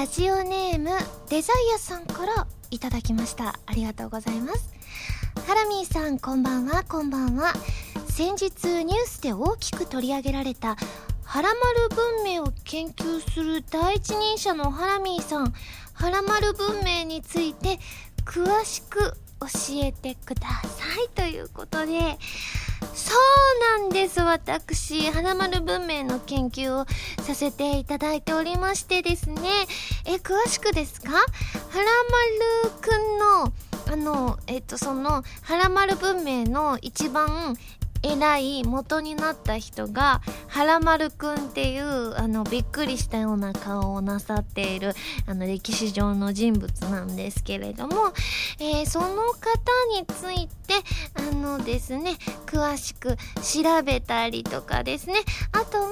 ラジオネームデザイアさんからいただきました。ありがとうございます。ハラミーさんこんばんは。こんばんは。先日ニュースで大きく取り上げられたハラマル文明を研究する第一人者のハラミーさん。ハラマル文明について詳しく教えてくださいということでそうなんです。私花丸文明の研究をさせていただいておりましてですね。え詳しくですか？花丸くんのあのえっとその花丸文明の一番偉い元になった人が、はらまるくんっていう、あの、びっくりしたような顔をなさっている、あの、歴史上の人物なんですけれども、えー、その方について、あのですね、詳しく調べたりとかですね、あとは、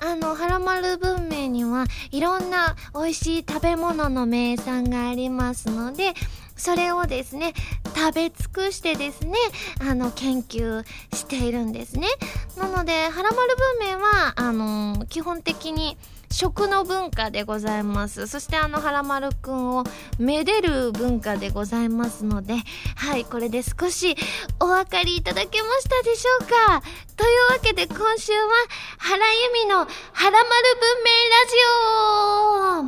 あの、はらまる文明にはいろんな美味しい食べ物の名産がありますので、それをですね、食べ尽くしてですね、あの、研究しているんですね。なので、はらまる文明は、あの基本的に食の文化でございます。そしてあの、はらまるくんをめでる文化でございますので、はい、これで少しお分かりいただけましたでしょうかというわけで今週は、原由美のはらまる文明ラジオ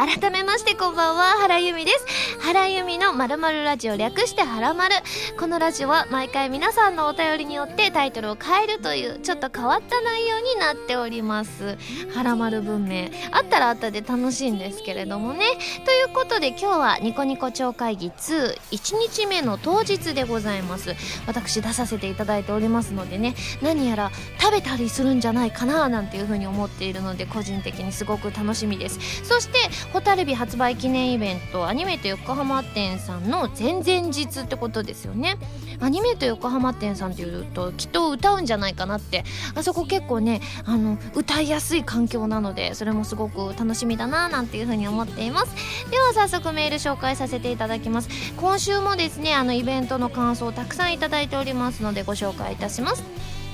改めましてこんばんは、原由美です。原由美のまるまるラジオ略してはらまる。このラジオは毎回皆さんのお便りによってタイトルを変えるというちょっと変わった内容になっております。はらまる文明。あったらあったで楽しいんですけれどもね。ということで今日はニコニコ超会議2、1日目の当日でございます。私出させていただいておりますのでね、何やら食べたりするんじゃないかななんていうふうに思っているので個人的にすごく楽しみです。そして蛍火発売記念イベントアニメート横浜店さんの前々日ってことですよね。アニメート横浜店さんっていうときっと歌うんじゃないかなって。あそこ結構ねあの歌いやすい環境なのでそれもすごく楽しみだななんていうふうに思っています。では早速メール紹介させていただきます。今週もですねあのイベントの感想をたくさんいただいておりますのでご紹介いたします。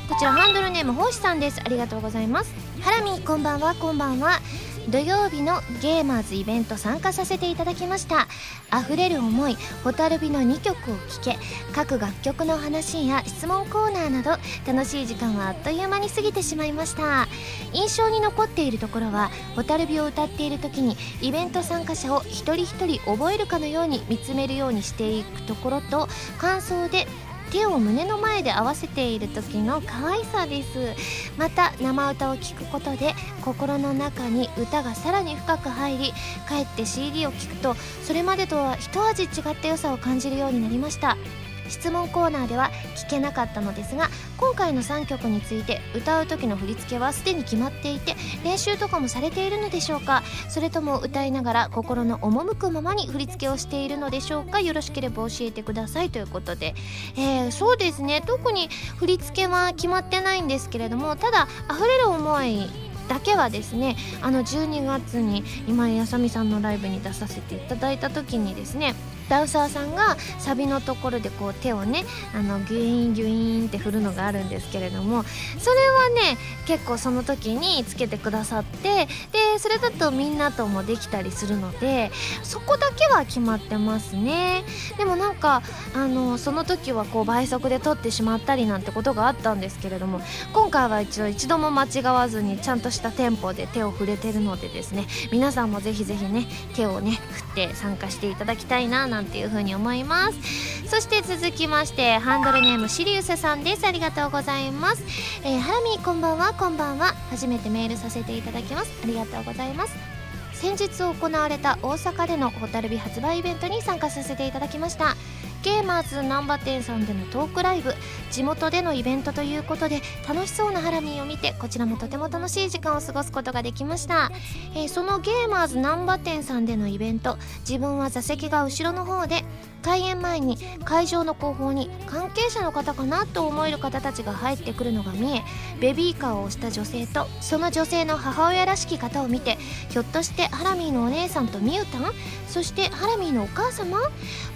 こちらハンドルネーム星さんです。ありがとうございます。ハラミこんばんは。こんばんは。土曜日のゲーマーズイベント参加させていただきました。溢れる思い蛍火の2曲を聴け各楽曲の話や質問コーナーなど楽しい時間はあっという間に過ぎてしまいました。印象に残っているところは蛍火を歌っている時にイベント参加者を一人一人覚えるかのように見つめるようにしていくところと感想で手を胸の前で合わせている時の可愛さです。また生歌を聴くことで心の中に歌がさらに深く入りかえって CD を聴くとそれまでとは一味違った良さを感じるようになりました。質問コーナーでは聞けなかったのですが今回の3曲について歌う時の振り付けはすでに決まっていて練習とかもされているのでしょうか？それとも歌いながら心の赴くままに振り付けをしているのでしょうか？よろしければ教えてくださいということで、えー、そうですね。特に振り付けは決まってないんですけれどもただ溢れる思いだけはですねあの12月に今井あさみさんのライブに出させていただいた時にですねダンサーさんがサビのところでこう手をねあのギュイーンギュインって振るのがあるんですけれどもそれはね結構その時につけてくださってでそれだとみんなともできたりするのでそこだけは決まってますね。でもなんかあのその時はこう倍速で撮ってしまったりなんてことがあったんですけれども今回は一応一度も間違わずにちゃんとしたテンポで手を触れてるのでですね皆さんもぜひぜひね手をね振って参加していただきたいななんなんていうふうに思います。そして続きましてハンドルネームシリウスさんです。ありがとうございます。えー、ハラミこんばんは。こんばんは。初めてメールさせていただきます。ありがとうございます。先日行われた大阪でのホタルビ発売イベントに参加させていただきました。ゲーマーズ難波店さんでのトークライブ地元でのイベントということで楽しそうなハラミーを見てこちらもとても楽しい時間を過ごすことができました、えー、そのゲーマーズ難波店さんでのイベント自分は座席が後ろの方で開演前に会場の後方に関係者の方かなと思える方たちが入ってくるのが見えベビーカーを押した女性とその女性の母親らしき方を見てひょっとしてハラミーのお姉さんとミュータン？そしてハラミーのお母様？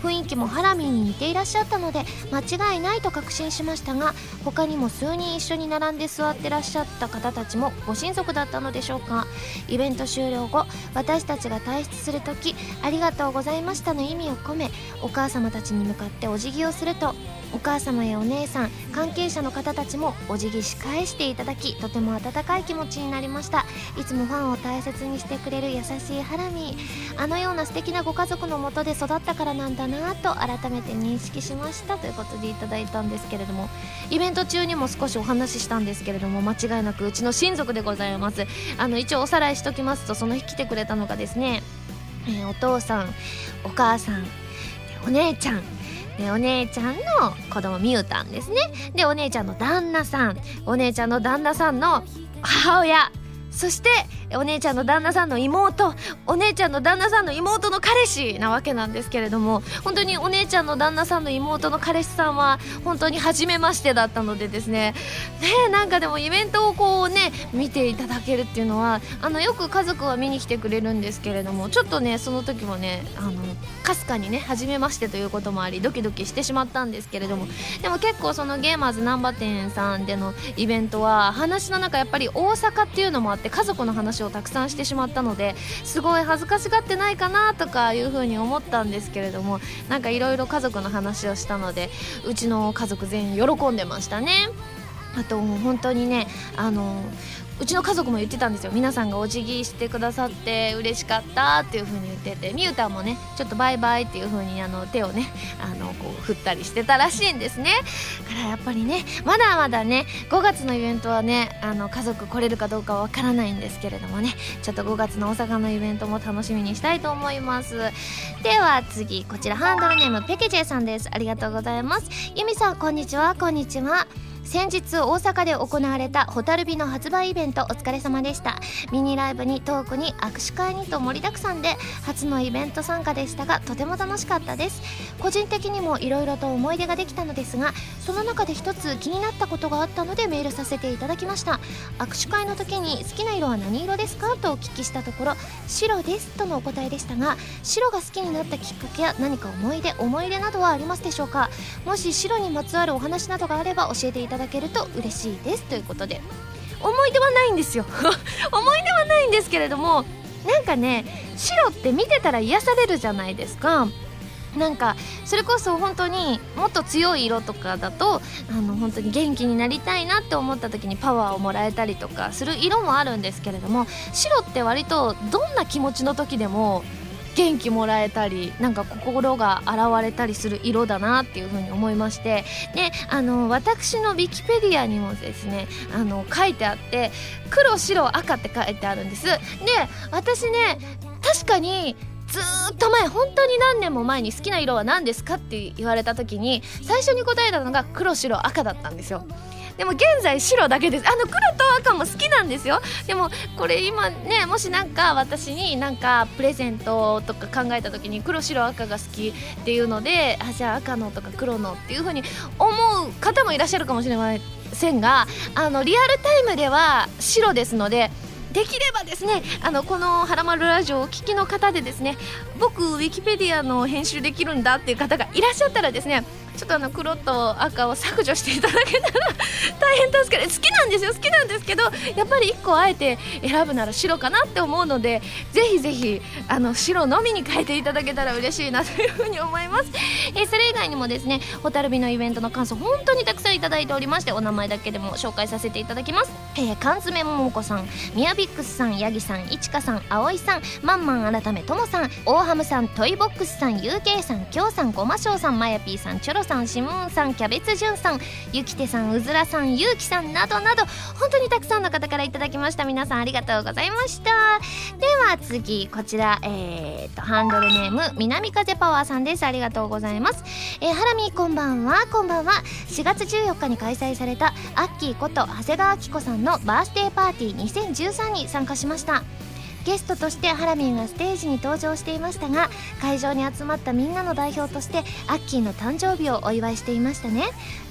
雰囲気もハラミーにに似ていらっしゃったので間違いないと確信しましたが他にも数人一緒に並んで座ってらっしゃった方たちもご親族だったのでしょうか。イベント終了後私たちが退出する時「ありがとうございました」の意味を込めお母様たちに向かってお辞儀をするとお母様やお姉さん関係者の方たちもお辞儀し返していただきとても温かい気持ちになりました。いつもファンを大切にしてくれる優しいハラミあのような素敵なご家族のもとで育ったからなんだなと改めて認識しましたということでいただいたんですけれどもイベント中にも少しお話ししたんですけれども間違いなくうちの親族でございます。あの一応おさらいしときますとその日来てくれたのがですね、えー、お父さんお母さんお姉ちゃんお姉ちゃんの子供ミュータンですね。でお姉ちゃんの旦那さん。お姉ちゃんの旦那さんの母親。そしてお姉ちゃんの旦那さんの妹お姉ちゃんの旦那さんの妹の彼氏なわけなんですけれども本当にお姉ちゃんの旦那さんの妹の彼氏さんは本当に初めましてだったのでですね。ねなんかでもイベントをこうね見ていただけるっていうのはあのよく家族は見に来てくれるんですけれどもちょっとねその時もねあのかすかにね初めましてということもありドキドキしてしまったんですけれどもでも結構そのゲーマーズ難波店さんでのイベントは話の中やっぱり大阪っていうのもあって家族の話をたくさんしてしまったのですごい恥ずかしがってないかなとかいうふうに思ったんですけれどもなんかいろいろ家族の話をしたのでうちの家族全員喜んでましたね。あともう本当にねあのうちの家族も言ってたんですよ。皆さんがお辞儀してくださって嬉しかったっていう風に言ってて。みゆたんもねちょっとバイバイっていう風にあの手をねあのこう振ったりしてたらしいんですね。だからやっぱりねまだまだね5月のイベントはねあの家族来れるかどうかわからないんですけれどもねちょっと5月の大阪のイベントも楽しみにしたいと思います。では次こちらハンドルネームペケジェさんです。ありがとうございます。ゆみさんこんにちは。こんにちは。先日大阪で行われたホタルビの発売イベントお疲れ様でした。ミニライブにトークに握手会にと盛りだくさんで初のイベント参加でしたがとても楽しかったです。個人的にもいろいろと思い出ができたのですがその中で一つ気になったことがあったのでメールさせていただきました。握手会の時に好きな色は何色ですか？とお聞きしたところ白です。とのお答えでしたが白が好きになったきっかけや何か思い出思い出などはありますでしょうか？もし白にまつわるお話などがあれば教えていただだけると嬉しいです。ということで。思い出はないんですよ。思い出はないんですけれどもなんかね白って見てたら癒されるじゃないですか。なんかそれこそ本当にもっと強い色とかだとあの本当に元気になりたいなって思った時にパワーをもらえたりとかする色もあるんですけれども白って割とどんな気持ちの時でも元気もらえたりなんか心が洗われたりする色だなっていうふうに思いましてであの私のウィキペディアにもですねあの書いてあって黒白赤って書いてあるんです。で私ね確かにずっと前本当に何年も前に好きな色は何ですかって言われた時に最初に答えたのが黒白赤だったんですよ。でも現在白だけです。あの黒と赤も好きなんですよ。でもこれ今ねもしなんか私になんかプレゼントとか考えた時に黒白赤が好きっていうのであじゃあ赤のとか黒のっていう風に思う方もいらっしゃるかもしれませんがあのリアルタイムでは白ですのでできればですねあのこの「はらまるラジオ」をお聞きの方でですね僕ウィキペディアの編集できるんだっていう方がいらっしゃったらですねちょっとあの黒と赤を削除していただけたら大変助かる。好きなんですよ。好きなんですけどやっぱり1個あえて選ぶなら白かなって思うのでぜひぜひあの白のみに変えていただけたら嬉しいなというふうに思います、えー、それ以外にもですねホタルビのイベントの感想本当にたくさんいただいておりましてお名前だけでも紹介させていただきます、えー、缶詰ももこさんミヤビックスさんヤギさんいちかさんあおいさんまんまん改めともさん大ハムさんトイボックスさん UK さんきょうさんごましょうさんまやぴーさんチョロさんシムーンさんキャベツじゅんさんゆきてさんうずらさんゆうきさんなどなど本当にたくさんの方からいただきました。皆さんありがとうございました。では次こちらえー、っとハンドルネーム南風パワーさんです。ありがとうございます。え、ハラミこんばんは。こんばんは。4月14日に開催されたアッキーこと長谷川明子さんのバースデーパーティー2013に参加しました。ゲストとしてハラミーがステージに登場していましたが会場に集まったみんなの代表としてアッキーの誕生日をお祝いしていましたね。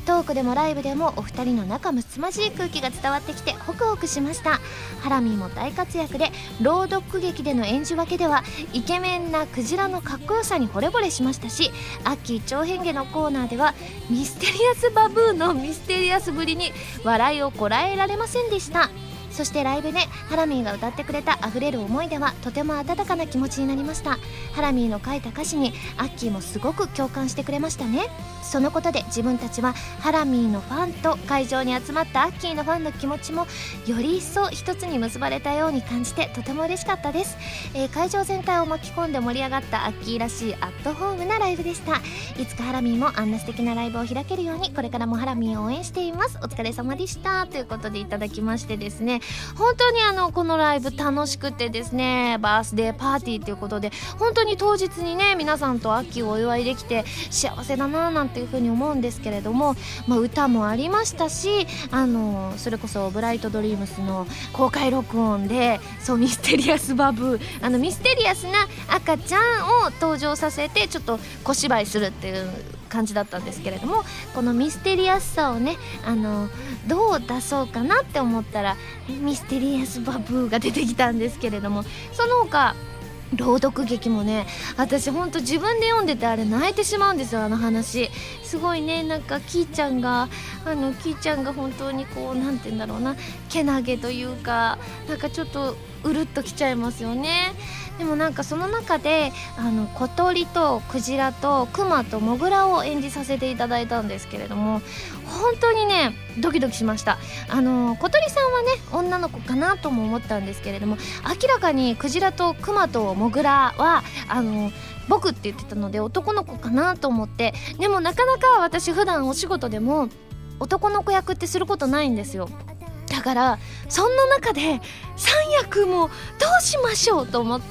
トークでもライブでもお二人の仲睦まじい空気が伝わってきてホクホクしました。ハラミーも大活躍で朗読劇での演じ分けではイケメンなクジラのかっこよさに惚れ惚れしましたしアッキー長編芸のコーナーではミステリアスバブーのミステリアスぶりに笑いをこらえられませんでした。そしてライブでハラミーが歌ってくれた溢れる思い出はとても温かな気持ちになりました。ハラミーの書いた歌詞にアッキーもすごく共感してくれましたね。そのことで自分たちはハラミーのファンと会場に集まったアッキーのファンの気持ちもより一層一つに結ばれたように感じてとても嬉しかったです、えー、会場全体を巻き込んで盛り上がったアッキーらしいアットホームなライブでした。いつかハラミーもあんな素敵なライブを開けるようにこれからもハラミーを応援しています。お疲れ様でした。ということでいただきましてですね本当にあのこのライブ楽しくてですねバースデーパーティーということで本当に当日にね皆さんと秋をお祝いできて幸せだななんていうふうに思うんですけれども、まあ、歌もありましたしあのそれこそブライトドリームスの公開録音でそうミステリアスバブーあのミステリアスな赤ちゃんを登場させてちょっと小芝居するっていう感じだったんですけれどもこのミステリアスさをねあのどう出そうかなって思ったらミステリアスバブーが出てきたんですけれどもその他朗読劇もね私ほんと自分で読んでてあれ泣いてしまうんですよあの話。すごいねなんかキーちゃんがあのキーちゃんが本当にこう何て言うんだろうなけなげというかなんかちょっとうるっときちゃいますよね。でもなんかその中であの小鳥とクジラとクマとモグラを演じさせていただいたんですけれども本当にねドキドキしました。あの小鳥さんはね女の子かなとも思ったんですけれども明らかにクジラとクマとモグラはあの僕って言ってたので男の子かなと思ってでもなかなか私普段お仕事でも男の子役ってすることないんですよ。だからそんな中で三役もどうしましょうと思って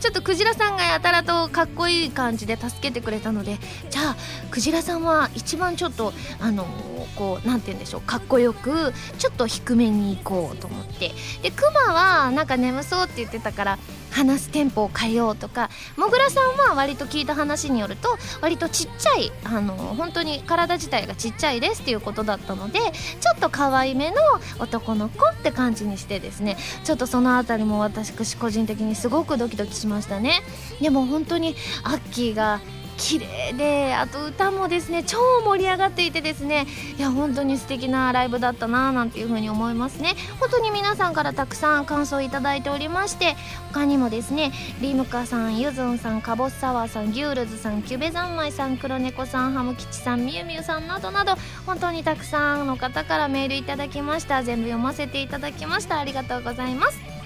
ちょっとクジラさんがやたらとかっこいい感じで助けてくれたのでじゃあクジラさんは一番ちょっとあのこう何て言うんでしょうかっこよくちょっと低めに行こうと思って。でクマはなんか眠そうって言ってたから話すテンポを変えようとかもぐらさんは割と聞いた話によると割とちっちゃいあの本当に体自体がちっちゃいですっていうことだったのでちょっと可愛めの男の子って感じにしてですねちょっとその辺りも私個人的にすごくドキドキしましたね。でも本当にアッキーが綺麗であと歌もですね超盛り上がっていてですねいや本当に素敵なライブだったななんていう風に思いますね。本当に皆さんからたくさん感想いただいておりまして他にもですねリムカさんゆずんさんかぼすサワーさんギュールズさんキュベ三昧さん黒猫さんハム吉さんみゆみゆさんなどなど本当にたくさんの方からメールいただきました。全部読ませていただきました。ありがとうございます。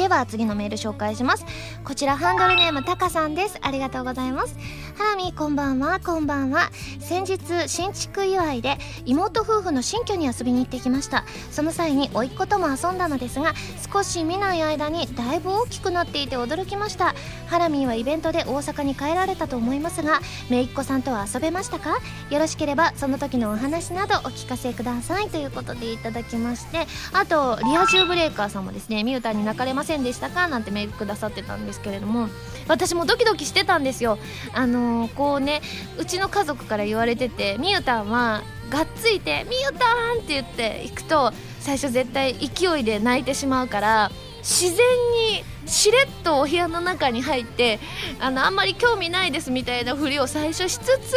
では次のメール紹介します。こちらハンドルネームタカさんです。ありがとうございます。ハラミこんばんはこんばんは。先日新築祝いで妹夫婦の新居に遊びに行ってきました。その際に甥っ子とも遊んだのですが少し見ない間にだいぶ大きくなっていて驚きました。ハラミーはイベントで大阪に帰られたと思いますが姪っ子さんとは遊べましたか？よろしければその時のお話などお聞かせください。ということでいただきましてあとリア充ブレーカーさんもですねミュータに泣かれませんでしたか？なんてメールくださってたんですけれども私もドキドキしてたんですよあのー、こうねうちの家族から言われててみゆたんはがっついて「みゆたん!」って言って行くと最初絶対勢いで泣いてしまうから自然にしれっとお部屋の中に入ってあのあんまり興味ないですみたいなふりを最初しつつ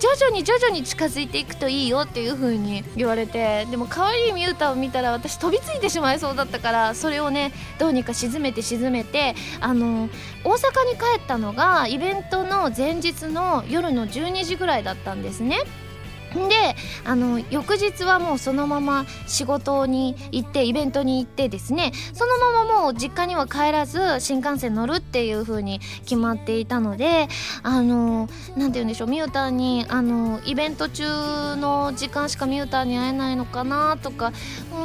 徐々に徐々に近づいていくといいよっていう風に言われてでも可愛いミュータを見たら私飛びついてしまいそうだったからそれをねどうにか沈めて沈めてあの大阪に帰ったのがイベントの前日の夜の12時ぐらいだったんですね。であの翌日はもうそのまま仕事に行ってイベントに行ってですねそのままもう実家には帰らず新幹線乗るっていう風に決まっていたのであの何て言うんでしょうミューターにあのイベント中の時間しかミューターに会えないのかなとか、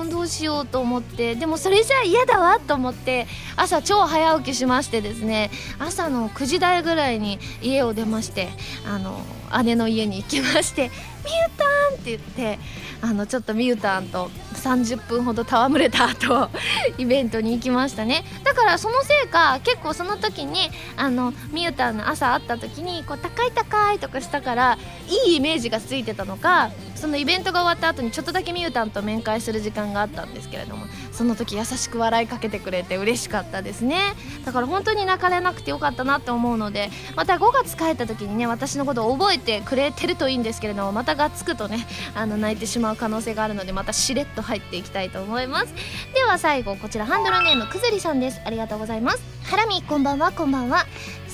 うん、どうしようと思ってでもそれじゃ嫌だわと思って朝超早起きしましてですね朝の9時台ぐらいに家を出ましてあの姉の家に行きまして「ミュータン!」って言ってあのちょっとミュータンと30分ほど戯れた後 イベントに行きましたね。だからそのせいか結構その時にあのミュータンの朝会った時にこう高い高いとかしたからいいイメージがついてたのかそのイベントが終わった後にちょっとだけミュータンと面会する時間があったんですけれどもその時優しく笑いかけてくれて嬉しかったですね。だから本当に泣かれなくてよかったなって思うのでまた5月帰った時にね私のことを覚えてくれてるといいんですけれどもまたがっつくとねあの泣いてしまう可能性があるのでまたしれっと入っていきたいと思います。では最後こちらハンドルネームくずりさんです。ありがとうございます。ハラミこんばんはこんばんは。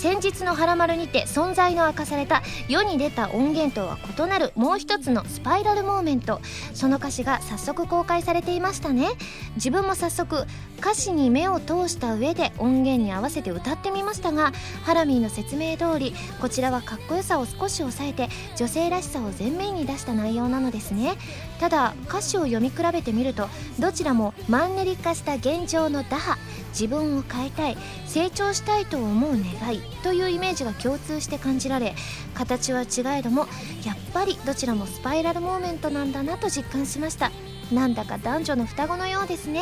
先日の「はらまる」にて存在の明かされた世に出た音源とは異なるもう一つのスパイラルモーメント。その歌詞が早速公開されていましたね。自分も早速歌詞に目を通した上で音源に合わせて歌ってみましたがハラミーの説明通りこちらはかっこよさを少し抑えて女性らしさを前面に出した内容なのですね。ただ歌詞を読み比べてみるとどちらもマンネリ化した現状の打破。自分を変えたい成長したいと思う願いというイメージが共通して感じられ形は違えどもやっぱりどちらもスパイラルモーメントなんだなと実感しました。なんだか男女の双子のようですね。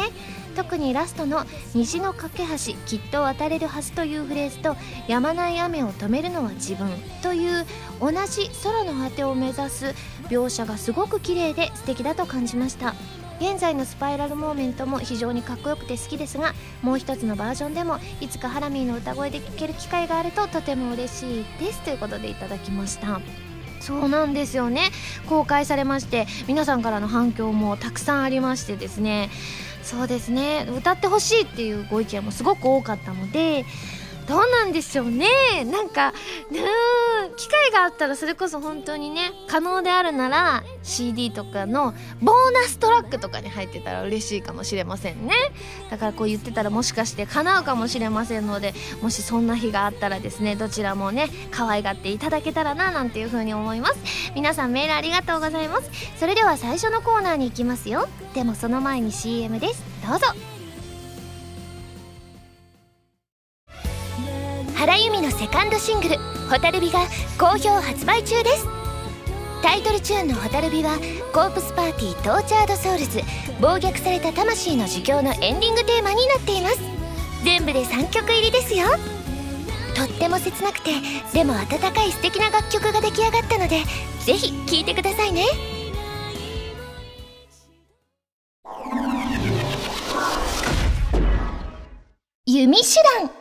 特にラストの「虹の架け橋きっと渡れるはず」というフレーズと「止まない雨を止めるのは自分」という同じ空の果てを目指す描写がすごく綺麗で素敵だと感じました。現在のスパイラルモーメントも非常にかっこよくて好きですがもう一つのバージョンでもいつかハラミーの歌声で聴ける機会があるととても嬉しいですということでいただきました。そうなんですよね。公開されまして皆さんからの反響もたくさんありましてですね。そうですね。歌ってほしいっていうご意見もすごく多かったのでどうなんでしょうね。なんかうん機会があったらそれこそ本当にね可能であるなら CD とかのボーナストラックとかに入ってたら嬉しいかもしれませんね。だからこう言ってたらもしかして叶うかもしれませんのでもしそんな日があったらですねどちらもね可愛がっていただけたらななんていう風に思います。皆さんメールありがとうございます。それでは最初のコーナーに行きますよ。でもその前に CM です。どうぞ。カンドシングル「蛍火」が好評発売中です。タイトルチューンの「蛍火」はコープスパーティー Tortured Souls 暴虐された魂の呪叫のエンディングテーマになっています。全部で3曲入りですよ。とっても切なくてでも温かい素敵な楽曲が出来上がったのでぜひ聴いてくださいね。弓手段。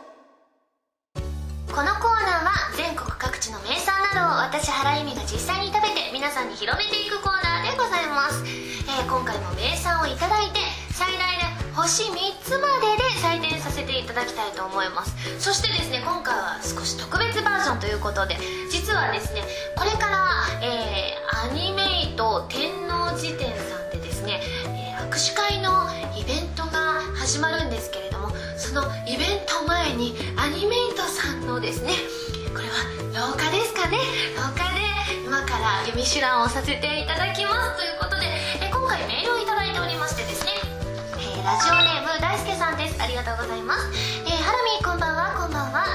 さんに広めていくコーナーでございます、えー今回も名産をいただいて最大で星3つまでで採点させていただきたいと思います。そしてですね今回は少し特別バージョンということで実はですねこれから、えーアニメイト天王寺店さんでですね、えー握手会のイベントが始まるんですけれどもそのイベント前にアニメイトさんのですねこれは廊下ですかね？廊下で今から弓手段をさせていただきますということでえ今回メールをいただいておりましてですね、えーラジオネーム大輔さんです。ありがとうございます、えーハラミーこんばんは。こんばんは。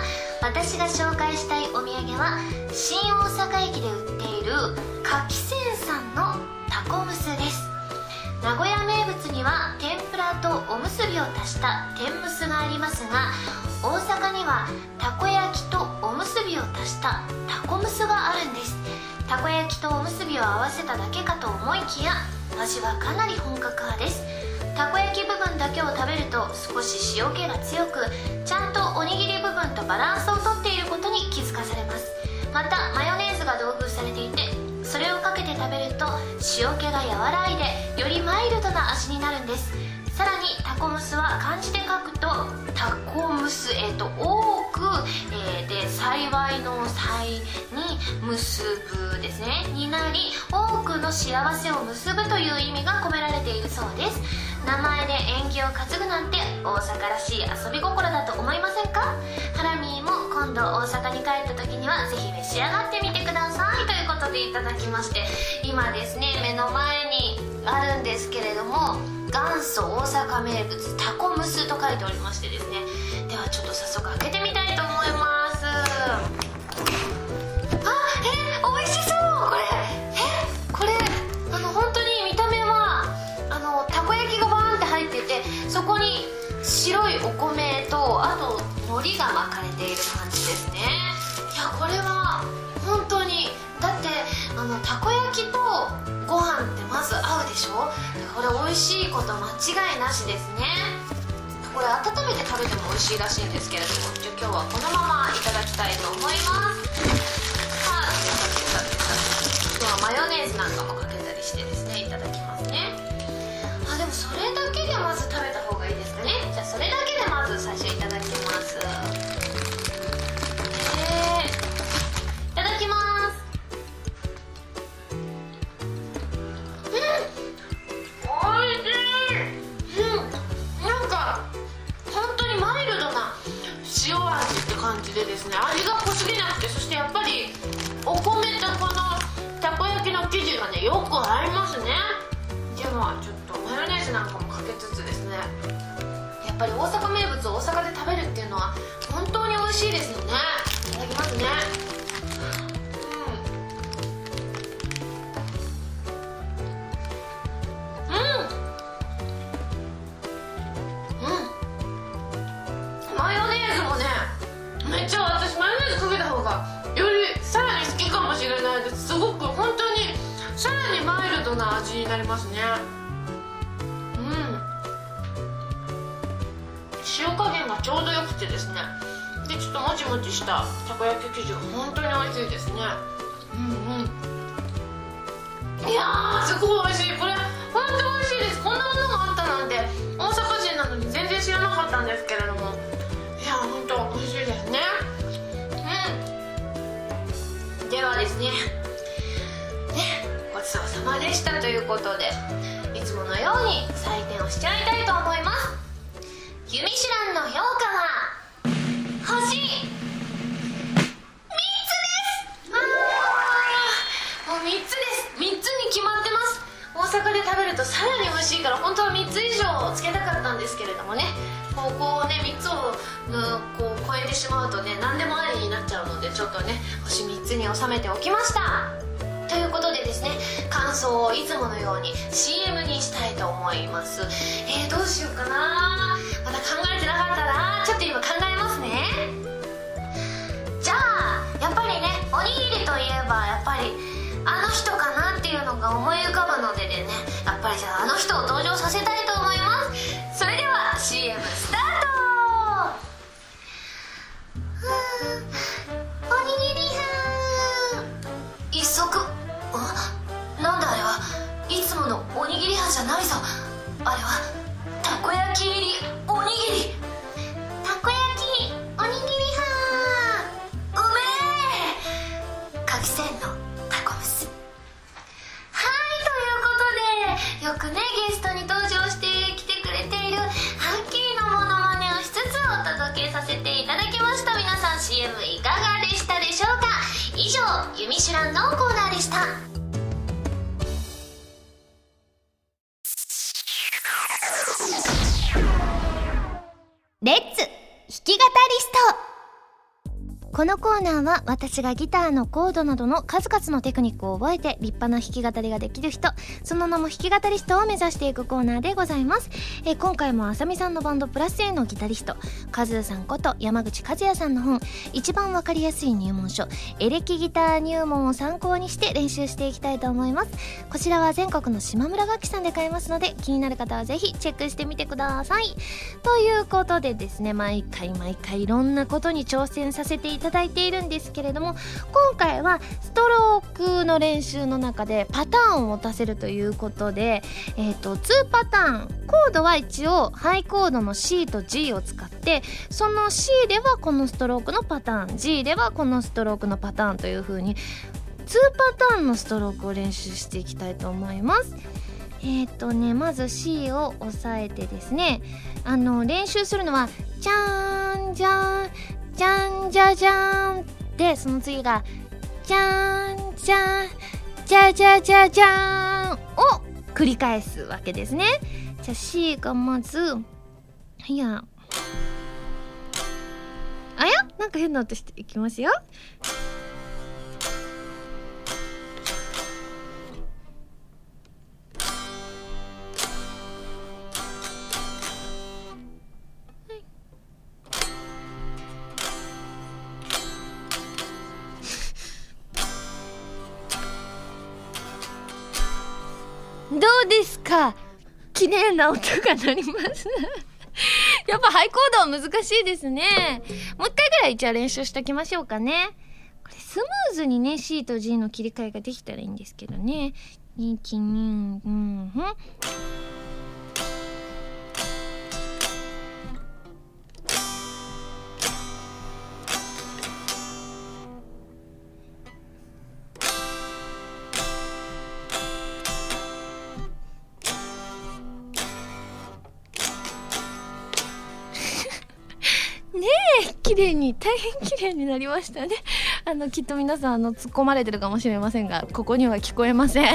私が紹介したいお土産は新大阪駅で売っている柿せんさんのタコムスです。名古屋名物には天ぷらとおむすびを足した天むすがありますが大阪にはたこ焼きとおむすびを足したたこむすがあるんです。たこ焼きとおむすびを合わせただけかと思いきや味はかなり本格派です。たこ焼き部分だけを食べると少し塩気が強くちゃんとおにぎり部分とバランスをとっていることに気づかされます。またマヨネーズが同封されていてそれをかけて食べると塩気が和らいでよりマイルドな味になるんです。さらにタコムスは漢字で書くとタコムスえっ、と多く、えーで幸いの幸に結ぶですねになり多くの幸せを結ぶという意味が込められているそうです。名前で縁起を担ぐなんて大阪らしい遊び心だと思いませんか？ハラミーも今度大阪に帰った時にはぜひ召し上がってみてください。ということでいただきまして今ですね目の前にあるんですけれども元祖大阪名物タコムスと書いておりましてですね。ではちょっと早速開けてみたいと思います。あえ美味しそうこれ。えこれあの本当に見た目はあのたこ焼きがバーンって入っててそこに白いお米とあと海苔が巻かれている感じですね。いやこれは本当にあのたこ焼きとご飯ってまず合うでしょ？これ美味しいこと間違いなしですね。これ温めて食べても美味しいらしいんですけれども。じゃ今日はこのままいただきたいと思います。はい今日はマヨネーズなんかもかけたりしてですねいただきますね。あでもそれだけでまず食べでですね味が濃すぎなくてそしてやっぱりお米とこのたこ焼きの生地がねよく合いますね。ではちょっとマヨネーズなんかもかけつつですね。やっぱり大阪名物を大阪で食べるっていうのは本当に美味しいですよね。いただきますね。にマイルドな味になりますね。うん。塩加減がちょうどよくてですね。でちょっともちもちしたたこ焼き生地が本当に美味しいですね。うんうん。いやーすごい美味しい。これ本当美味しいです。こんなものがあったなんて大阪人なのに全然知らなかったんですけれども。いや本当美味しいですね。うん。ではですねちそうさまでしたということでいつものように採点をしちゃいたいと思います。ユミシュランの評価は星3つです。あーもう3つです。3つに決まってます。大阪で食べるとさらに美味しいから本当は3つ以上つけたかったんですけれどもね。こうこね3つをうんこう超えてしまうとね何でもありになっちゃうのでちょっとね星3つに収めておきました。ということでですね感想をいつものように CM にしたいと思います。えー、どうしようかな。まだ考えてなかったなちょっと今考えますね。じゃあやっぱりねおにぎりといえばやっぱりあの人かなっていうのが思い浮かぶのででねやっぱりじゃああの人を登場させたいと思います。それでは CM スタート。つものおにぎり派じゃないぞあれはたこ焼き入りおにぎり。たこ焼きおにぎり派。うめえ柿せんのタコムスはいということでよくねこのコーナーは私がギターのコードなどの数々のテクニックを覚えて立派な弾き語りができる人その名も弾き語りストを目指していくコーナーでございます、え今回もあさみさんのバンドプラス A のギタリストカズーさんこと山口和也さんの本一番わかりやすい入門書エレキギター入門を参考にして練習していきたいと思います。こちらは全国の島村楽器さんで買えますので気になる方はぜひチェックしてみてください。ということでですね毎回毎回いろんなことに挑戦させていただいているんですけれども今回はストロークの練習の中でパターンを持たせるということで、えー、と2パターンコードは一応ハイコードの C と G を使ってその C ではこのストロークのパターン G ではこのストロークのパターンという風に2パターンのストロークを練習していきたいと思います。えっ、とねまず C を押さえてですねあの練習するのはじゃーんじゃーんじゃんじゃじゃーんでその次がじゃんじゃんじゃじゃじゃじゃーんを繰り返すわけですね。じゃあ C がまずいや。あや？なんか変な音していきますよ。綺麗な音が鳴ります。やっぱハイコードは難しいですね。もう一回ぐらい一応練習しときましょうかね。これスムーズにね C と G の切り替えができたらいいんですけどね。1 2うん。綺麗に大変綺麗になりましたね。あのきっと皆さんあの突っ込まれてるかもしれませんがここには聞こえません。は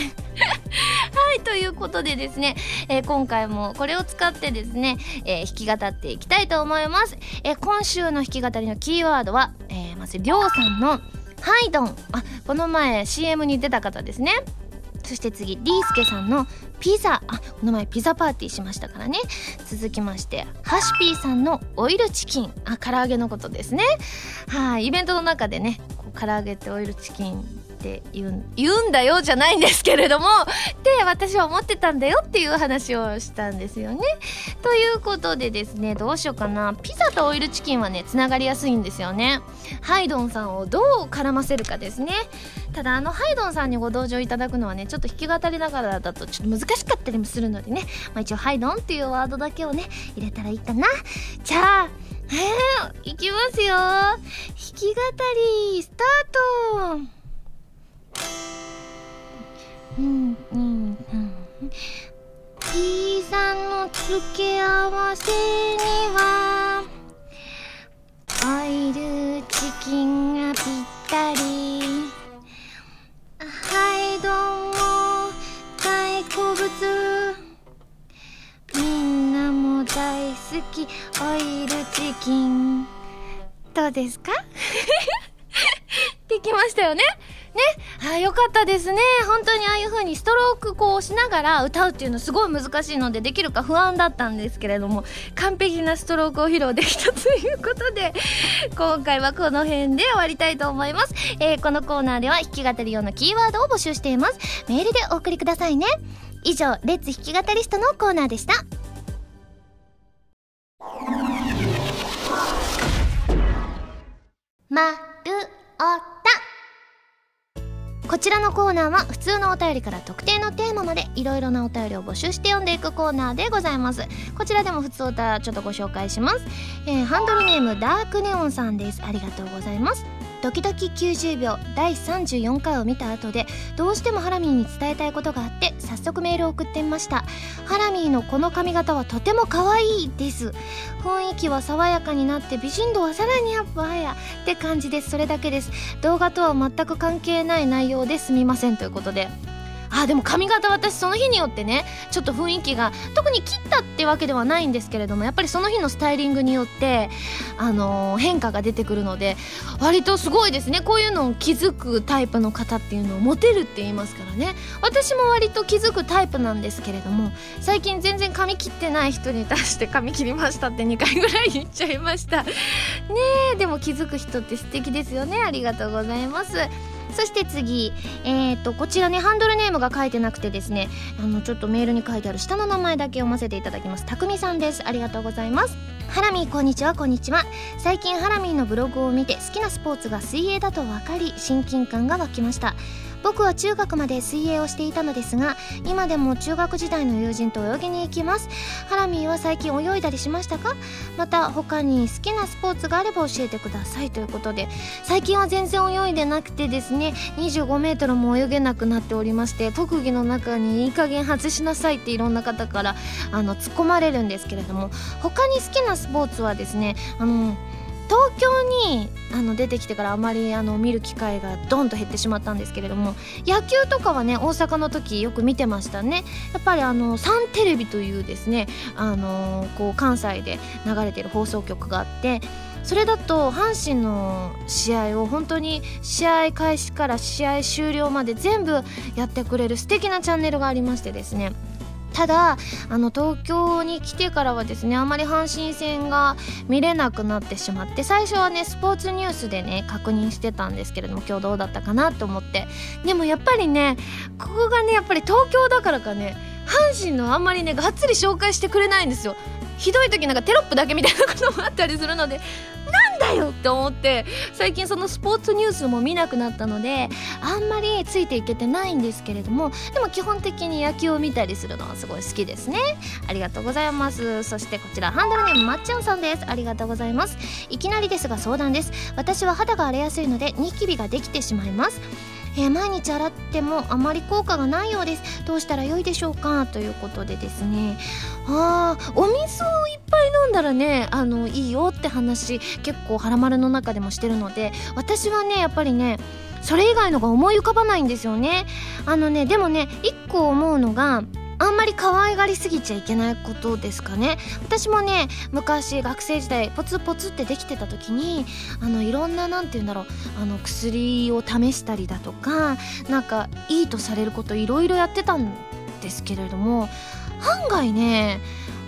いということでですね、えー、今回もこれを使ってですね、えー、弾き語っていきたいと思います、えー、今週の弾き語りのキーワードは、えまずりょうさんのハイドン。あこの前 CM に出た方ですねそして次リースケさんのピザあこの前ピザパーティーしましたからね。続きましてハシピーさんのオイルチキン。あ唐揚げのことですね。はいイベントの中でね唐揚げってオイルチキンって言う言うんだよじゃないんですけれども で私は思ってたんだよっていう話をしたんですよね。ということでですねどうしようかなピザとオイルチキンはねつながりやすいんですよね。ハイドンさんをどう絡ませるかですね。ただあのハイドンさんにご登場いただくのはねちょっと弾き語りながらだとちょっと難しかったりもするのでね、まあ、一応ハイドンっていうワードだけをね入れたらいいかな。じゃあえー、いきますよ弾き語りスタートうん。うん。うん。P さん。の付け合わせにはオイルチキンがぴったりはいどうも大好物みん。なも大好きオイルチキンどうですかできましたよねね、あよかったですね。本当にああいう風にストロークこうしながら歌うっていうのすごい難しいのでできるか不安だったんですけれども、完璧なストロークを披露できたということで、今回はこの辺で終わりたいと思います。えー、このコーナーでは弾き語るようなキーワードを募集しています。メールでお送りくださいね。以上、レッツ弾き語りストのコーナーでした。まるおこちらのコーナーは普通のお便りから特定のテーマまでいろいろなお便りを募集して読んでいくコーナーでございます。こちらでも普通歌ちょっとご紹介します、えー、ハンドルネームダークネオンさんです。ありがとうございます。ドキドキ90秒第34回を見た後でどうしてもハラミーに伝えたいことがあって早速メールを送ってみました。ハラミーのこの髪型はとても可愛いです。雰囲気は爽やかになって美人度はさらにアップやって感じです。それだけです。動画とは全く関係ない内容ですみません。ということで。あでも髪型私その日によってねちょっと雰囲気が特に切ったってわけではないんですけれどもやっぱりその日のスタイリングによってあのー、変化が出てくるので割とすごいですね。こういうのを気づくタイプの方っていうのをモテるって言いますからね。私も割と気づくタイプなんですけれども最近全然髪切ってない人に対して髪切りましたって2回ぐらい言っちゃいました。ねえでも気づく人って素敵ですよね。ありがとうございます。そして次、えーと、こちらねハンドルネームが書いてなくてですねあのちょっとメールに書いてある下の名前だけ読ませていただきます。たくみさんです。ありがとうございます。ハラミーこんにちは。こんにちは。最近ハラミーのブログを見て好きなスポーツが水泳だと分かり親近感が湧きました。僕は中学まで水泳をしていたのですが今でも中学時代の友人と泳ぎに行きます。ハラミーは最近泳いだりしましたか？また他に好きなスポーツがあれば教えてくださいということで最近は全然泳いでなくてですね25メートルも泳げなくなっておりまして特技の中にいい加減外しなさいっていろんな方からあの突っ込まれるんですけれども他に好きなスポーツはですねあの東京にあの出てきてからあまりあの見る機会がドンと減ってしまったんですけれども野球とかはね大阪の時よく見てましたね。やっぱりあのサンテレビというですねあのこう関西で流れてる放送局があってそれだと阪神の試合を本当に試合開始から試合終了まで全部やってくれる素敵なチャンネルがありましてですね。ただあの東京に来てからはですねあまり阪神戦が見れなくなってしまって最初はねスポーツニュースでね確認してたんですけれども今日どうだったかなと思って。でもやっぱりねここがねやっぱり東京だからかね阪神のあんまりねがっつり紹介してくれないんですよ。ひどい時なんかテロップだけみたいなこともあったりするのでなんだよって思って最近そのスポーツニュースも見なくなったのであんまりついていけてないんですけれどもでも基本的に野球を見たりするのはすごい好きですね。ありがとうございます。そしてこちらハンドルネームまっちゃんさんです。ありがとうございます。いきなりですが相談です。私は肌が荒れやすいのでニキビができてしまいます。えー、毎日洗ってもあまり効果がないようです。どうしたらよいでしょうか？ということでですね。あーお水をいっぱい飲んだらねあのいいよって話結構はらまるの中でもしてるので私はねやっぱりねそれ以外のが思い浮かばないんですよね。あのねでもね一個思うのがあんまり可愛がりすぎちゃいけないことですかね。私もね昔学生時代ポツポツってできてた時にあのいろんななんて言うんだろうあの薬を試したりだとかなんかいいとされることいろいろやってたんですけれども案外ね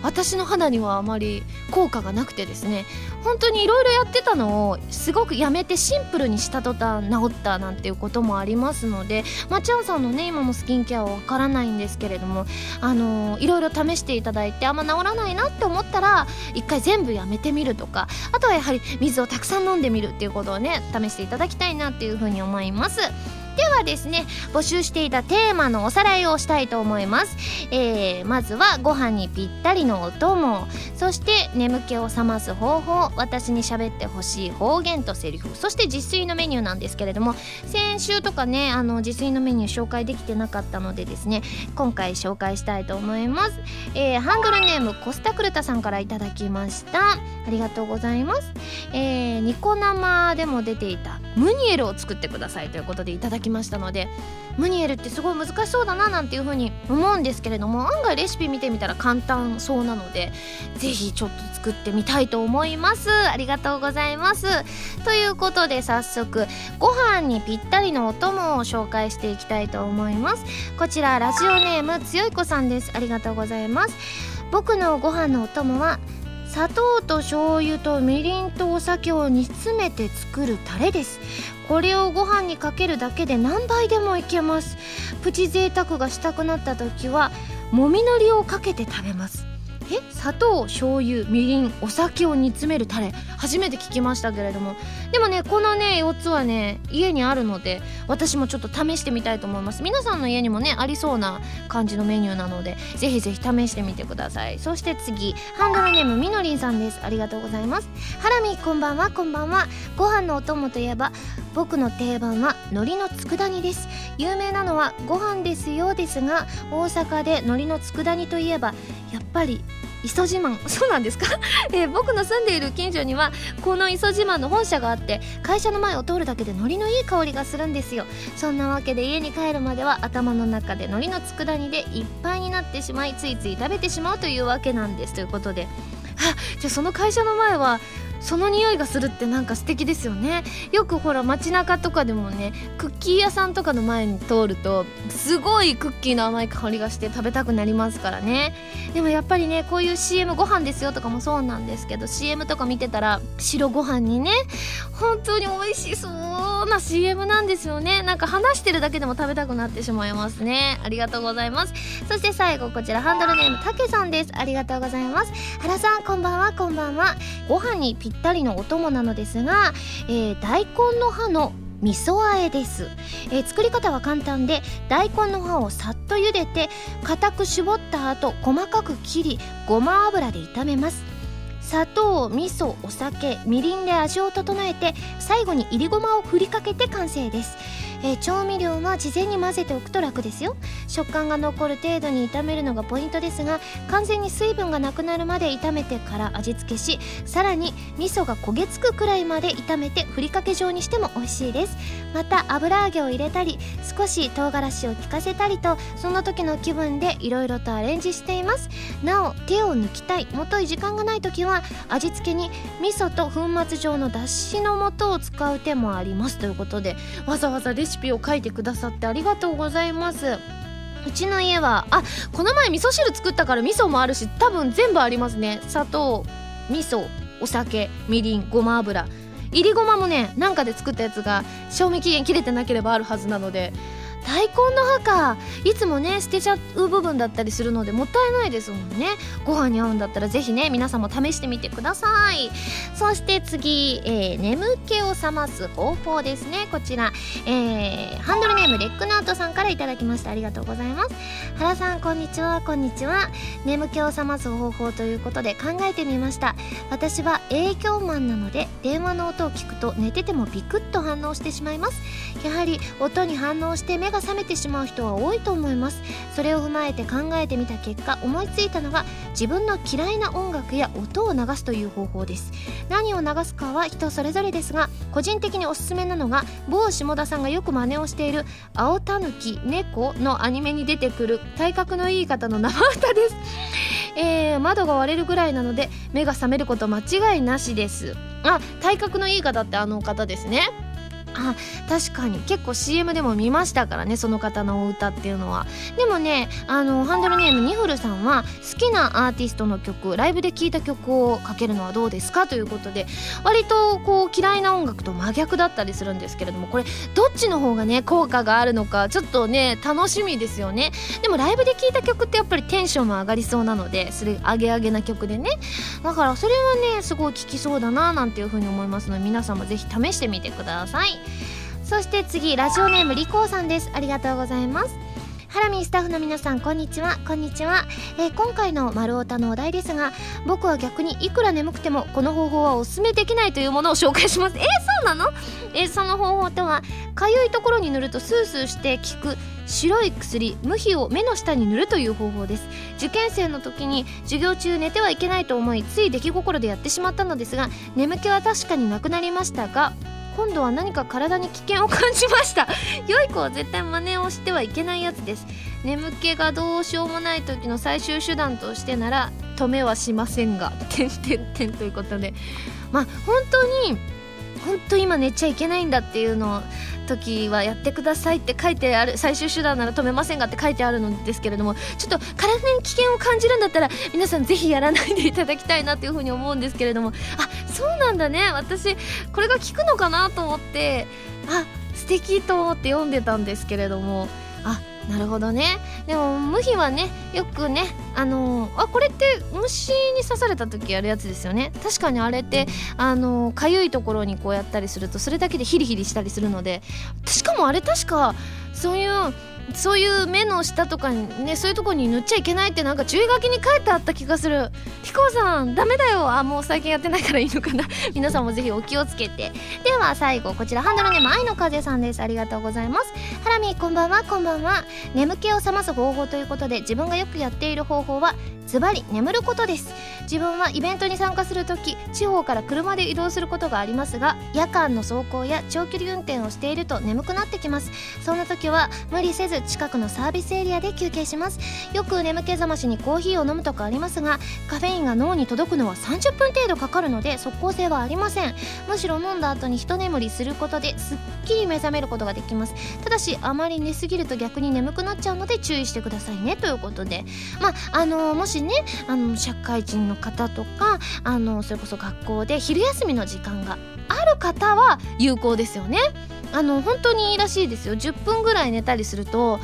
私の肌にはあまり効果がなくてですね本当にいろいろやってたのをすごくやめてシンプルにした途端治ったなんていうこともありますのでまちゃんさんのね今のスキンケアはわからないんですけれどもあのいろいろ試していただいてあんま治らないなって思ったら一回全部やめてみるとかあとはやはり水をたくさん飲んでみるっていうことをね試していただきたいなっていうふうに思います。ではですね募集していたテーマのおさらいをしたいと思います、えー、まずはご飯にぴったりのお供。そして眠気を覚ます方法。私に喋ってほしい方言とセリフ。そして自炊のメニューなんですけれども先週とかねあの自炊のメニュー紹介できてなかったのでですね今回紹介したいと思います、えー、ハンドルネームコスタクルタさんからいただきました。ありがとうございます、えー、ニコ生でも出ていたムニエルを作ってくださいということでいただききましたのでムニエルってすごい難しそうだななんていう風に思うんですけれども案外レシピ見てみたら簡単そうなので是非ちょっと作ってみたいと思います。ありがとうございます。ということで早速ご飯にぴったりのお供を紹介していきたいと思います。こちらラジオネームつよいこさんです。ありがとうございます。僕のご飯のお供は砂糖と醤油とみりんとお酒を煮詰めて作るタレです。これをご飯にかけるだけで何杯でもいけます。プチ贅沢がしたくなった時はもみのりをかけて食べます。え砂糖醤油みりんお酒を煮詰めるタレ。初めて聞きましたけれども。でもねこのね4つはね家にあるので私もちょっと試してみたいと思います。皆さんの家にもねありそうな感じのメニューなのでぜひぜひ試してみてください。そして次ハンドルネームみのりんさんです。ありがとうございます。ハラミこんばんはこんばんは。ご飯のお供といえば僕の定番は海苔の佃煮です。有名なのはご飯ですよですが大阪で海苔の佃煮といえばやっぱり磯自慢。そうなんですか、えー、僕の住んでいる近所にはこの磯自慢の本社があって会社の前を通るだけで海苔のいい香りがするんですよ。そんなわけで家に帰るまでは頭の中で海苔の佃煮でいっぱいになってしまいついつい食べてしまうというわけなんです。ということで。あじゃあその会社の前はその匂いがするってなんか素敵ですよね。よくほら街中とかでもねクッキー屋さんとかの前に通るとすごいクッキーの甘い香りがして食べたくなりますからね。でもやっぱりねこういう CM ご飯ですよとかもそうなんですけど CM とか見てたら白ご飯にね本当に美味しそうな CM なんですよね。なんか話してるだけでも食べたくなってしまいますね。ありがとうございます。そして最後こちらハンドルネームたけさんです。ありがとうございます。原さんこんばんはこんばんは。ご飯にぴったりのお供なのですが、えー、大根の葉の味噌和えです、えー、作り方は簡単で大根の葉をさっと茹でて固く絞った後細かく切りごま油で炒めます。砂糖味噌お酒みりんで味を整えて最後にいりごまを振りかけて完成です。えー、調味料は事前に混ぜておくと楽ですよ。食感が残る程度に炒めるのがポイントですが完全に水分がなくなるまで炒めてから味付けしさらに味噌が焦げつくくらいまで炒めてふりかけ状にしても美味しいです。また油揚げを入れたり少し唐辛子を効かせたりとその時の気分でいろいろとアレンジしています。なお手を抜きたいもとい時間がない時は味付けに味噌と粉末状のだしの素を使う手もあります。ということでわざわざレシシピを書いてくださってありがとうございます。うちの家はあこの前味噌汁作ったから味噌もあるし多分全部ありますね。砂糖味噌お酒みりんごま油。いりごまもねなんかで作ったやつが賞味期限切れてなければあるはずなので大根の葉か。いつもね捨てちゃう部分だったりするのでもったいないですもんね。ご飯に合うんだったらぜひね皆さんも試してみてください。そして次、えー、眠気を覚ます方法ですね。こちら、えー、ハンドルネームレックナートさんからいただきました。ありがとうございます。原さんこんにちは。こんにちは。眠気を覚ます方法ということで考えてみました。私は営業マンなので電話の音を聞くと寝ててもビクッと反応してしまいます。やはり音に反応して目が覚めてしまう人は多いと思います。それを踏まえて考えてみた結果思いついたのが自分の嫌いな音楽や音を流すという方法です。何を流すかは人それぞれですが個人的におすすめなのが某下田さんがよく真似をしている「青たぬき猫」のアニメに出てくる体格のいい方の生歌です。えー、窓が割れるぐらいなので目が覚めること間違いなしです。あ体格のいい方ってあの方ですね。あ確かに。結構 CM でも見ましたからねその方のお歌っていうのは。でもねあのハンドルネームニフルさんは好きなアーティストの曲ライブで聴いた曲をかけるのはどうですか？ということで割とこう嫌いな音楽と真逆だったりするんですけれどもこれどっちの方がね効果があるのかちょっとね楽しみですよね。でもライブで聴いた曲ってやっぱりテンションも上がりそうなのでそれ上げ上げな曲でね。だからそれはねすごい聴きそうだななんていうふうに思いますので皆さんもぜひ試してみてください。そして次ラジオネームリコーさんです。ありがとうございます。ハラミスタッフの皆さんこんにちは。こんにちは、えー、今回の丸太のお題ですが僕は逆にいくら眠くてもこの方法はおすすめできないというものを紹介します。えー、そうなの？えー、その方法とはかゆいところに塗るとスースーして効く白い薬無比を目の下に塗るという方法です。受験生の時に授業中寝てはいけないと思いつい出来心でやってしまったのですが眠気は確かになくなりましたが今度は何か体に危険を感じました。良い子は絶対真似をしてはいけないやつです。眠気がどうしようもない時の最終手段としてなら止めはしませんが。点点点ということで。まあ本当に本当今寝ちゃいけないんだっていうの時はやってくださいって書いてある最終手段なら止めませんがって書いてあるのですけれどもちょっと体に危険を感じるんだったら皆さんぜひやらないでいただきたいなというふうに思うんですけれどもあそうなんだね。私これが効くのかなと思ってあ素敵と思って読んでたんですけれどもあなるほどね。でも無比はねよくねあのー、あこれって虫に刺された時やるやつですよね。確かにあれってあのか、ゆいところにこうやったりするとそれだけでヒリヒリしたりするので。しかもあれ確かそういうそういう目の下とかにねそういうとこに塗っちゃいけないってなんか注意書きに書いてあった気がする。ヒコさんダメだよ。あもう最近やってないからいいのかな。皆さんもぜひお気をつけて。では最後こちらハンドルネーム愛の風さんです。ありがとうございます。ハラミこんばんは。こんばんは。眠気を覚ます方法ということで自分がよくやっている方法はズバリ眠ることです。自分はイベントに参加する時地方から車で移動することがありますが夜間の走行や長距離運転をしていると眠くなってきます。そんな時は無理せず近くのサービスエリアで休憩します。よく眠気覚ましにコーヒーを飲むとかありますがカフェインが脳に届くのは30分程度かかるので即効性はありません。むしろ飲んだ後に一眠りすることですっきり目覚めることができます。ただしあまり寝すぎると逆に眠くなっちゃうので注意してくださいね。ということで。まああの、もしねあの社会人の方とかあのそれこそ学校で昼休みの時間がある方は有効ですよね。あの本当にいいらしいですよ。10分ぐらい寝たりすると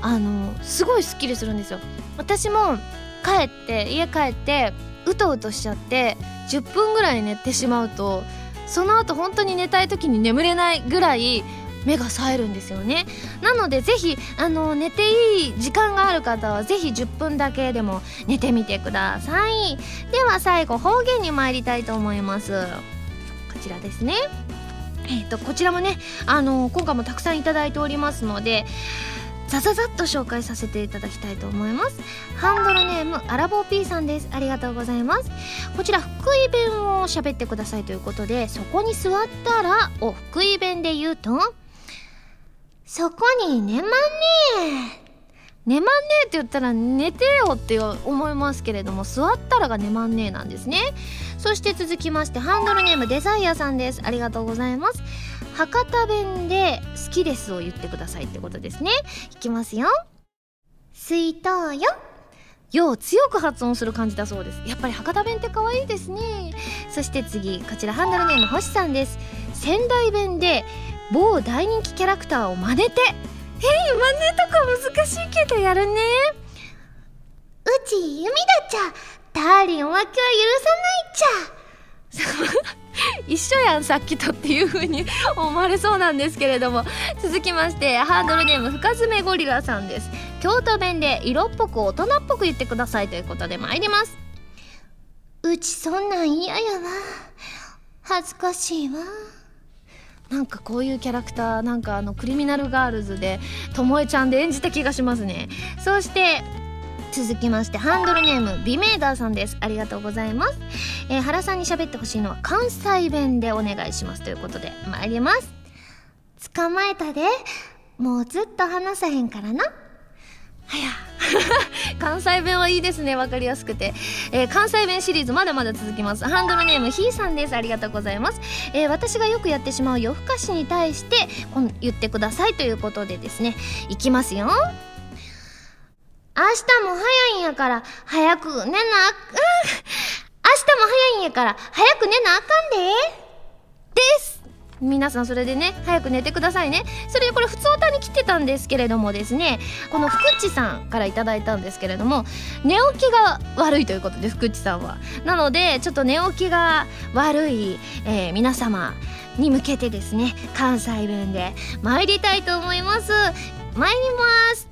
あのすごいすっきりするんですよ。私も帰って家帰ってうとうとしちゃって10分ぐらい寝てしまうとその後本当に寝たい時に眠れないぐらい目が冴えるんですよね。なのでぜひあの寝ていい時間がある方はぜひ10分だけでも寝てみてください。では最後方言に参りたいと思います。ちらですね。えっ、ー、とこちらもねあの今回もたくさんいただいておりますのでザザザッと紹介させていただきたいと思います。ハンドルネームアラボー P さんです。ありがとうございます。こちら福井弁を喋ってくださいということでそこに座ったらを福井弁で言うとそこに寝まんねえ。寝まんねえって言ったら寝てよって思いますけれども座ったらが寝まんねえなんですね。そして続きましてハンドルネームデザイアさんです。ありがとうございます。博多弁で好きですを言ってくださいってことですね。いきますよ。水筒よよう強く発音する感じだそうです。やっぱり博多弁って可愛いですね。そして次こちらハンドルネーム星さんです。仙台弁で某大人気キャラクターを真似てへい真似とか難しいけどやるね。うち弓だっちゃダーリンおまけは許さないっちゃ。一緒やんさっきとっていう風に思われそうなんですけれども。続きましてハードルネーム深爪ゴリラさんです。京都弁で色っぽく大人っぽく言ってくださいということで参ります。うちそんなん嫌やわ。恥ずかしいわなんかこういうキャラクターなんかあのクリミナルガールズでともえちゃんで演じた気がしますね。そして続きましてハンドルネームビメーダーさんです。ありがとうございます、えー、原さんに喋ってほしいのは関西弁でお願いしますということで参ります。捕まえたで。もうずっと話さへんからな。はや 関西弁はいいですね分かりやすくて、えー、関西弁シリーズまだまだ続きます。ハンドルネームひーさんです。ありがとうございます、えー、私がよくやってしまう夜更かしに対して言ってください。ということでですね。いきますよ。明日も早いんやから、早く寝なあ、うん、明日も早いんやから、早く寝なあかんで。です。皆さんそれでね、早く寝てくださいね。それでこれ、普通歌に来てたんですけれどもですね、この福地さんから頂いたんですけれども、寝起きが悪いということで、福地さんは。なので、ちょっと寝起きが悪い、えー、皆様に向けてですね、関西弁で参りたいと思います。参ります。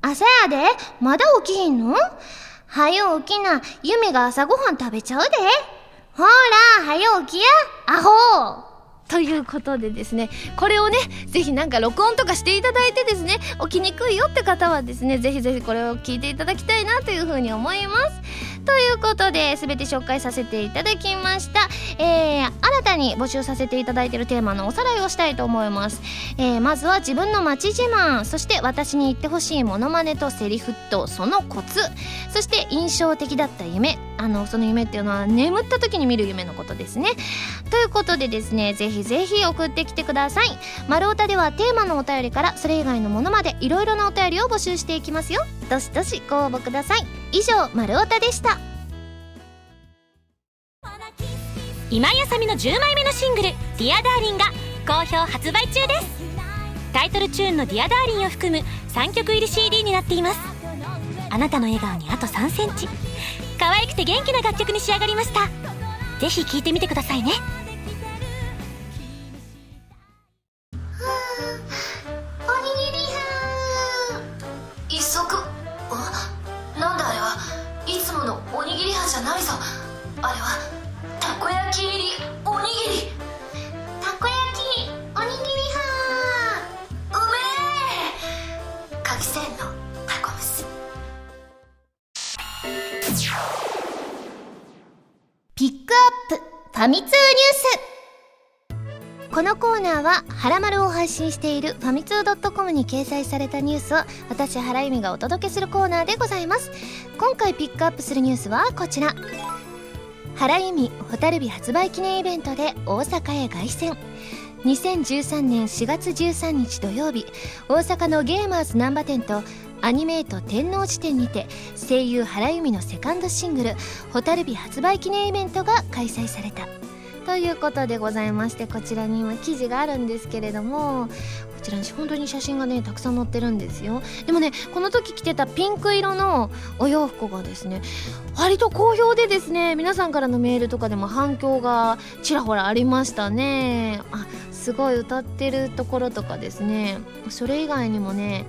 朝やでまだ起きひんの？はよ起きな、夢が朝ごはん食べちゃうで。ほら、はよ起きや、アホということでですね、これをね、ぜひなんか録音とかしていただいてですね、起きにくいよって方はですね、ぜひぜひこれを聞いていただきたいなというふうに思います。ということで全て紹介させていただきました、えー、新たに募集させていただいているテーマのおさらいをしたいと思います、えー、まずは自分の街自慢。そして私に言ってほしいモノマネとセリフとそのコツ。そして印象的だった夢。あのその夢っていうのは眠った時に見る夢のことですね。ということでですねぜひぜひ送ってきてください。丸太ではテーマのお便りからそれ以外のものまでいろいろなお便りを募集していきますよ。どしどしご応募ください。以上丸太でした。今井麻美の10枚目のシングル「Dear Darling」が好評発売中です。タイトルチューンの「ディアダーリンを含む3曲入り CD になっています。あなたの笑顔にあと3センチ。可愛くて元気な楽曲に仕上がりました。ぜひ聴いてみてくださいね。信しているファミツー .com に掲載されたニュースを私原由美がお届けするコーナーでございます。今回ピックアップするニュースはこちら。原由美蛍火発売記念イベントで大阪へ凱旋。2013年4月13日土曜日大阪のゲーマーズ難波店とアニメート天王寺店にて声優原由美のセカンドシングル「蛍火」発売記念イベントが開催された。ということでございましてこちらに今記事があるんですけれどもこちらに本当に写真がねたくさん載ってるんですよ。でもねこの時着てたピンク色のお洋服がですね割と好評でですね皆さんからのメールとかでも反響がちらほらありましたね。あすごい歌ってるところとかですね。それ以外にもね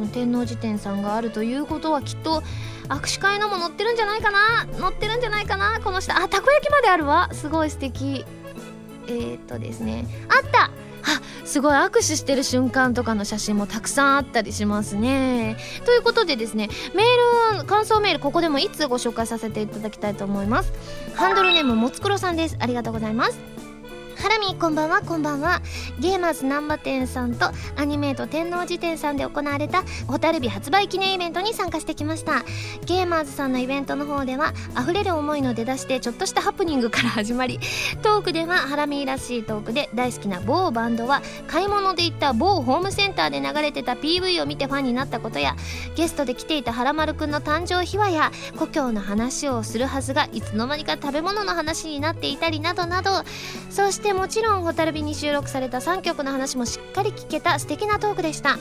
分天王寺店さんがあるということはきっと握手会のも載ってるんじゃないかな載ってるんじゃないかなこの下あたこ焼きまであるわ。すごい素敵。えー、っとですね。あった。あすごい握手してる瞬間とかの写真もたくさんあったりしますね。ということでですねメール感想メールここでもいつご紹介させていただきたいと思います。ハンドルネームもつくろさんです。ありがとうございます。ハラミこんばんはこんばんは。ゲーマーズ難波店さんとアニメート天王寺店さんで行われたホタルビ発売記念イベントに参加してきました。ゲーマーズさんのイベントの方では溢れる思いの出だしでちょっとしたハプニングから始まりトークではハラミらしいトークで大好きな某バンドは買い物で行った某ホームセンターで流れてた PV を見てファンになったことやゲストで来ていたはらまるくんの誕生秘話や故郷の話をするはずがいつの間にか食べ物の話になっていたりなどなど。そしてもちろん「蛍火」に収録された3曲の話もしっかり聞けた素敵なトークでした。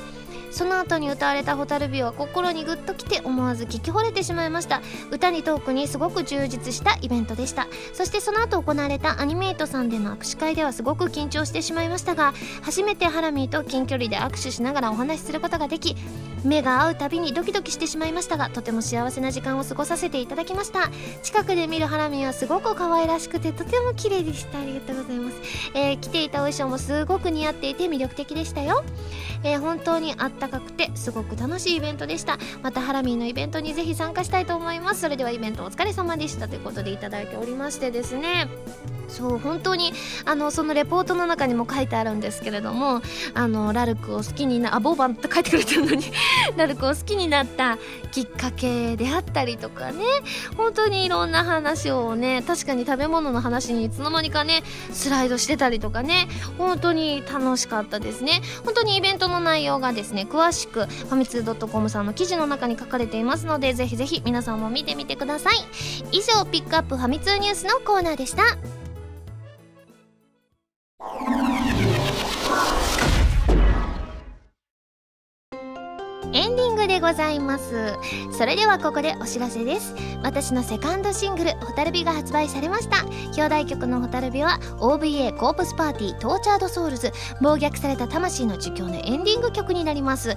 その後に歌われた「蛍火」は心にグッときて思わず聞き惚れてしまいました。歌にトークにすごく充実したイベントでした。そしてその後行われたアニメイトさんでの握手会ではすごく緊張してしまいましたが初めてハラミーと近距離で握手しながらお話しすることができ目が合うたびにドキドキしてしまいましたがとても幸せな時間を過ごさせていただきました。近くで見るハラミーはすごく可愛らしくてとても綺麗でした。ありがとうございます、えー、着ていたお衣装もすごく似合っていて魅力的でしたよ、えー、本当にあったかくてすごく楽しいイベントでした。またハラミーのイベントにぜひ参加したいと思います。それではイベントお疲れ様でしたということでいただいておりましてですね。そう本当にあのそのレポートの中にも書いてあるんですけれどもあのラルクを好きになあボーバンって書いてくれてるのに ラルクを好きになったきっかけであったりとかね。本当にいろんな話をね確かに食べ物の話にいつの間にかねスライドしてたりとかね。本当に楽しかったですね。本当にイベントの内容がですね詳しくファミツー .com さんの記事の中に書かれていますのでぜひぜひ皆さんも見てみてください。以上ピックアップファミ通ニュースのコーナーでした。エ でございます。それではここでお知らせです。私のセカンドシングル「ホタルビ」が発売されました。表題曲の「ホタルビ」は OVA コープスパーティートーチャードソウルズ暴虐された魂の呪叫のエンディング曲になります。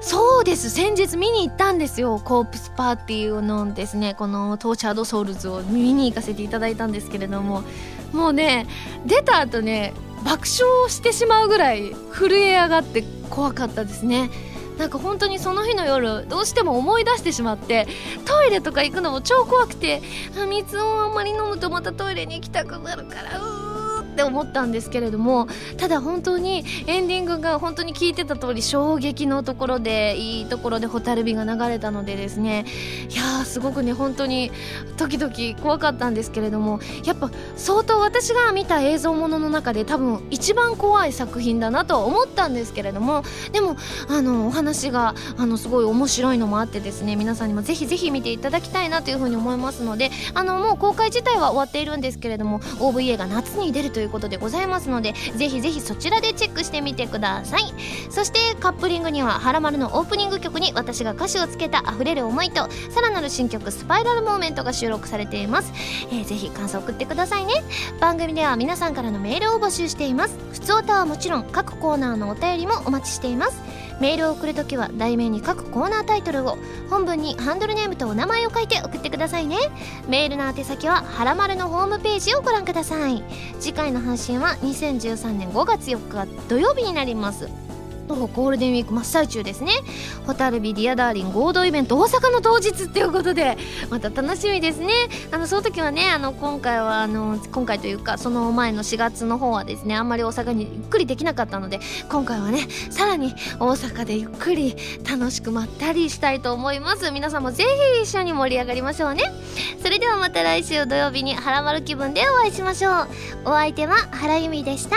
そうです。先日見に行ったんですよ。コープスパーティーのですねこのトーチャードソウルズを見に行かせていただいたんですけれども。もうね出た後ね爆笑してしまうぐらい震え上がって怖かったですね。なんか本当にその日の夜どうしても思い出してしまってトイレとか行くのも超怖くて蜜をあんまり飲むとまたトイレに行きたくなるからうーって思ったんですけれどもただ本当にエンディングが本当に聞いてた通り衝撃のところでいいところで蛍火が流れたのでですねいやーすごくね本当に時々怖かったんですけれどもやっぱ相当私が見た映像ものの中で多分一番怖い作品だなと思ったんですけれどもでもあのお話があのすごい面白いのもあってですね皆さんにもぜひぜひ見ていただきたいなというふうに思いますのであのもう公開自体は終わっているんですけれども OVA が夏に出るといういうことでございますのでぜひぜひそちらでチェックしてみてください。そしてカップリングには「はらまる」のオープニング曲に私が歌詞をつけた「溢れる思い」とさらなる新曲「スパイラルモーメント」が収録されています、えー、ぜひ感想送ってくださいね。番組では皆さんからのメールを募集しています。普通歌はもちろん各コーナーのお便りもお待ちしています。メールを送るときは題名に各コーナータイトルを本文にハンドルネームとお名前を書いて送ってくださいね。メールの宛先ははらまるのホームページをご覧ください。次回の配信は2013年5月4日土曜日になります。ゴールデンウィーク真っ最中ですね。ホタルビディアダーリン合同イベント大阪の当日っていうことでまた楽しみですね。あのその時はねあの今回はあの今回というかその前の4月の方はですねあんまり大阪にゆっくりできなかったので今回はねさらに大阪でゆっくり楽しくまったりしたいと思います。皆さんもぜひ一緒に盛り上がりましょうね。それではまた来週土曜日にハラマル気分でお会いしましょう。お相手は原由美でした。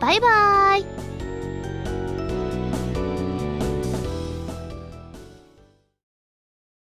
バイバーイ。